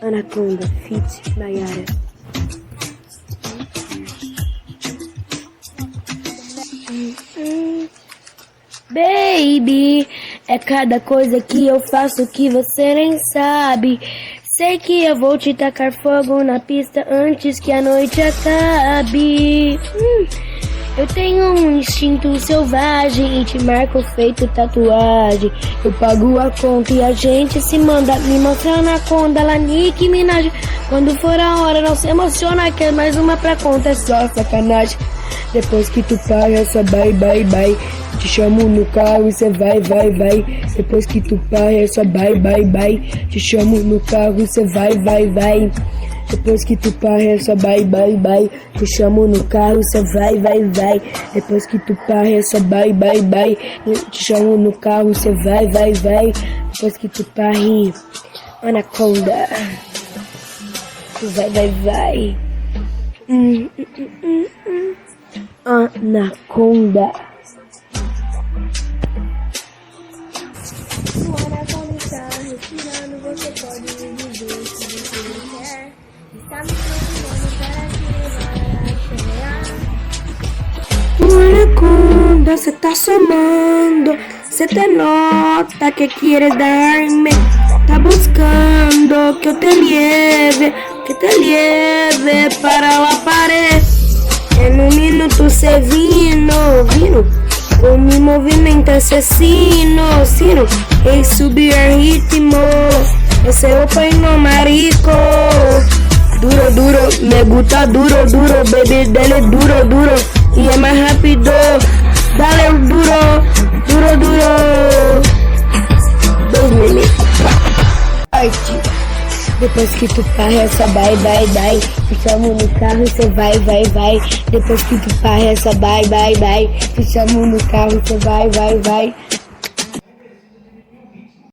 Anaconda, Fit, Nayara. Baby, é cada coisa que eu faço que você nem sabe. Sei que eu vou te tacar fogo na pista antes que a noite acabe. Hum, eu tenho um instinto selvagem e te marco feito tatuagem. Eu pago a conta e a gente se manda. Me mostra na conta, lá Nick Minaj. Quando for a hora, não se emociona, que é mais uma pra conta, é só sacanagem. Depois que tu paga, só bye, bye, bye. Te chamo no carro e cê vai, vai, vai. Depois que tu paga, só bye, bye, bye. Te chamo no carro e cê vai, vai, vai. Depois que tu paga, é só bye, bye, bye. Te chamo no carro, cê vai, vai, vai. Depois que tu paga, é só bye, bye, bye. Te chamo no carro, cê vai, vai, vai. Depois que tu paga, anaconda. Tu vai, vai, vai. Hum, hum, hum, hum. Anaconda. O anaconda está você pode me Anaconda, se tá somando. Se te nota que quieres darme. Tá buscando que te lleve, que te lleve para la pared. En un minuto se vino, vino. Con mi movimiento asesino, sino. Y subir el ritmo. Ese opa y no marico. Me gusta duro, duro, baby, dale duro, duro. Y es más rápido, dale duro, duro, duro. Dois minutos. Depois que tu parra essa bye, bye, bye. Te chamo no carro e cê vai, vai, vai. Depois que tu parra essa bye, bye, bye. Te chamo no carro e cê vai, vai, vai.